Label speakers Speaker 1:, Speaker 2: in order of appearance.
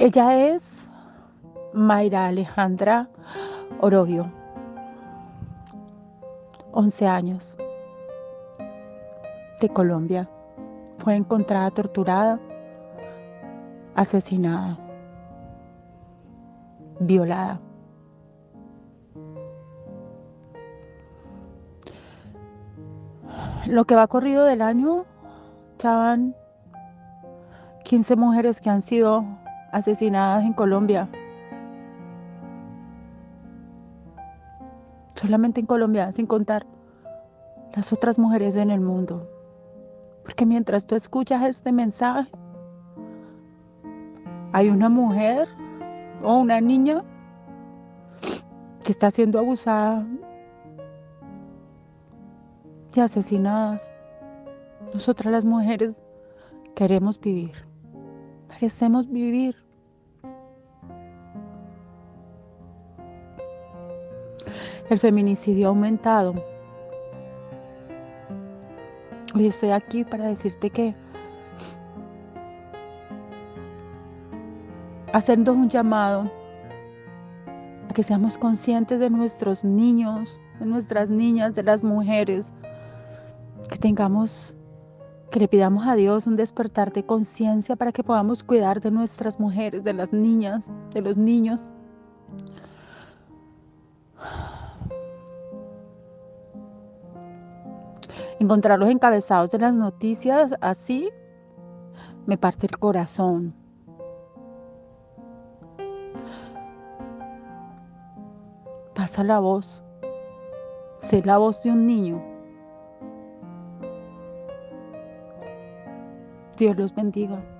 Speaker 1: Ella es Mayra Alejandra Orobio, 11 años, de Colombia. Fue encontrada torturada, asesinada, violada. Lo que va corrido del año, ya van 15 mujeres que han sido asesinadas en Colombia. Solamente en Colombia, sin contar las otras mujeres en el mundo. Porque mientras tú escuchas este mensaje, hay una mujer o una niña que está siendo abusada y asesinadas. Nosotras las mujeres queremos vivir, merecemos vivir. El feminicidio ha aumentado. Hoy estoy aquí para decirte que haciendo un llamado a que seamos conscientes de nuestros niños, de nuestras niñas, de las mujeres, que tengamos, que le pidamos a Dios un despertar de conciencia para que podamos cuidar de nuestras mujeres, de las niñas, de los niños. Encontrar los encabezados de las noticias así me parte el corazón. Pasa la voz. Sé la voz de un niño. Dios los bendiga.